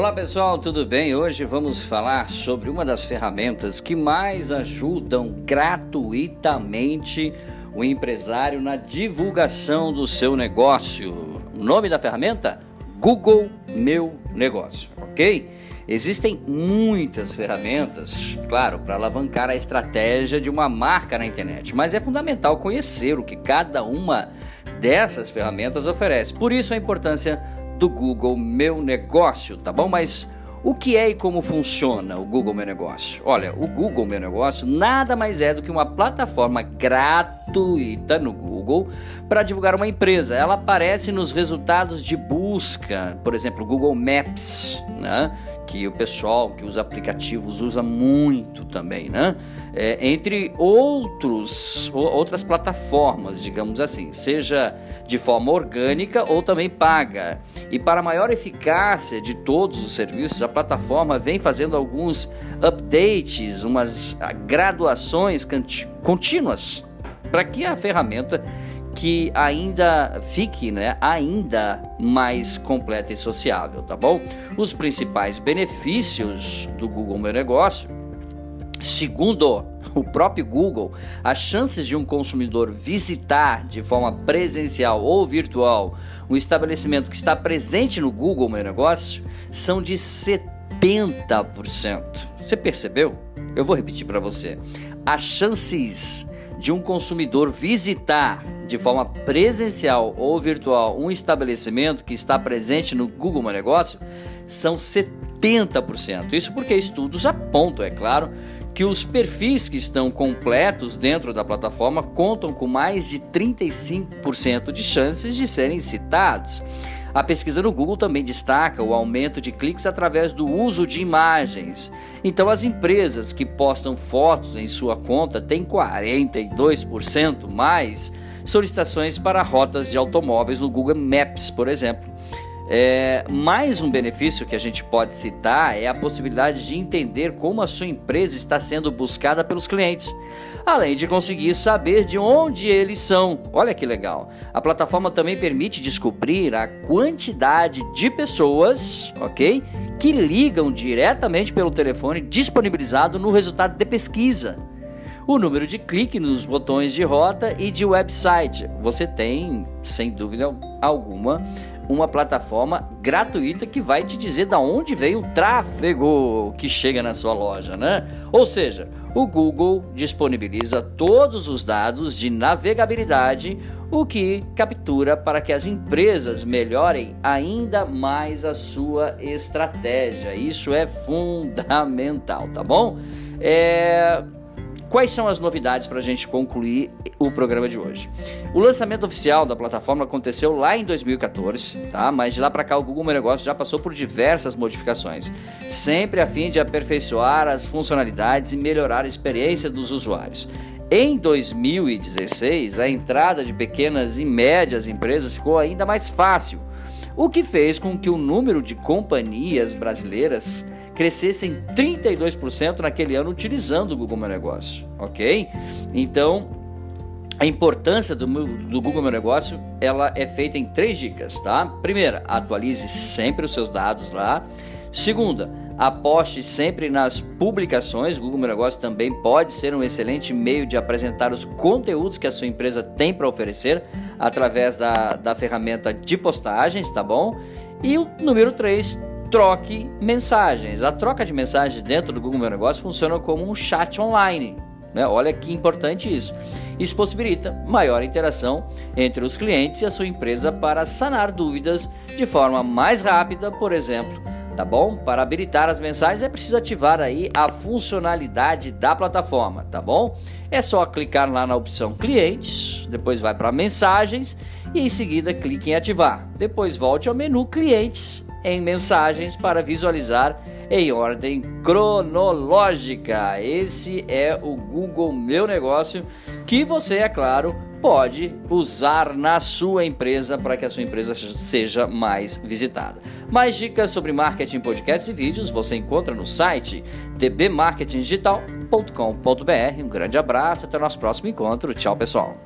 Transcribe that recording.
Olá pessoal, tudo bem? Hoje vamos falar sobre uma das ferramentas que mais ajudam gratuitamente o empresário na divulgação do seu negócio. O nome da ferramenta? Google Meu Negócio, ok? Existem muitas ferramentas, claro, para alavancar a estratégia de uma marca na internet, mas é fundamental conhecer o que cada uma dessas ferramentas oferece. Por isso a importância do Google Meu Negócio, tá bom? Mas o que é e como funciona o Google Meu Negócio? Olha, o Google Meu Negócio nada mais é do que uma plataforma gratuita no Google para divulgar uma empresa. Ela aparece nos resultados de busca, por exemplo, Google Maps, né? Que o pessoal que os aplicativos usa muito também, né? É, entre outros outras plataformas, digamos assim, seja de forma orgânica ou também paga. E para maior eficácia de todos os serviços, a plataforma vem fazendo alguns updates, umas graduações contínuas para que a ferramenta que ainda fique né, ainda mais completa e sociável, tá bom? Os principais benefícios do Google Meu Negócio, segundo o próprio Google, as chances de um consumidor visitar de forma presencial ou virtual um estabelecimento que está presente no Google Meu Negócio são de 70%. Você percebeu? Eu vou repetir para você. As chances de um consumidor visitar de forma presencial ou virtual um estabelecimento que está presente no Google Meu Negócio são 70%. Isso porque estudos apontam, é claro, que os perfis que estão completos dentro da plataforma contam com mais de 35% de chances de serem citados. A pesquisa no Google também destaca o aumento de cliques através do uso de imagens. Então, as empresas que postam fotos em sua conta têm 42% mais solicitações para rotas de automóveis no Google Maps, por exemplo. É, mais um benefício que a gente pode citar é a possibilidade de entender como a sua empresa está sendo buscada pelos clientes, além de conseguir saber de onde eles são. Olha que legal! A plataforma também permite descobrir a quantidade de pessoas, ok, que ligam diretamente pelo telefone disponibilizado no resultado de pesquisa o número de clique nos botões de rota e de website. Você tem, sem dúvida alguma, uma plataforma gratuita que vai te dizer da onde veio o tráfego que chega na sua loja, né? Ou seja, o Google disponibiliza todos os dados de navegabilidade, o que captura para que as empresas melhorem ainda mais a sua estratégia. Isso é fundamental, tá bom? É Quais são as novidades para a gente concluir o programa de hoje? O lançamento oficial da plataforma aconteceu lá em 2014, tá? Mas de lá para cá o Google Meu Negócio já passou por diversas modificações, sempre a fim de aperfeiçoar as funcionalidades e melhorar a experiência dos usuários. Em 2016, a entrada de pequenas e médias empresas ficou ainda mais fácil, o que fez com que o número de companhias brasileiras crescessem 32% naquele ano utilizando o Google Meu Negócio, ok? Então, a importância do, do, Google Meu Negócio ela é feita em três dicas, tá? Primeira, atualize sempre os seus dados lá. Segunda, aposte sempre nas publicações. O Google Meu Negócio também pode ser um excelente meio de apresentar os conteúdos que a sua empresa tem para oferecer através da, da ferramenta de postagens, tá bom? E o número 3, troque mensagens. A troca de mensagens dentro do Google Meu Negócio funciona como um chat online. Né? Olha que importante isso. Isso possibilita maior interação entre os clientes e a sua empresa para sanar dúvidas de forma mais rápida, por exemplo. Tá bom? Para habilitar as mensagens é preciso ativar aí a funcionalidade da plataforma, tá bom? É só clicar lá na opção clientes, depois vai para mensagens e em seguida clique em ativar. Depois volte ao menu clientes em mensagens para visualizar em ordem cronológica. Esse é o Google Meu Negócio que você, é claro, pode usar na sua empresa para que a sua empresa seja mais visitada. Mais dicas sobre marketing, podcasts e vídeos você encontra no site dbmarketingdigital.com.br. Um grande abraço, até o nosso próximo encontro. Tchau, pessoal.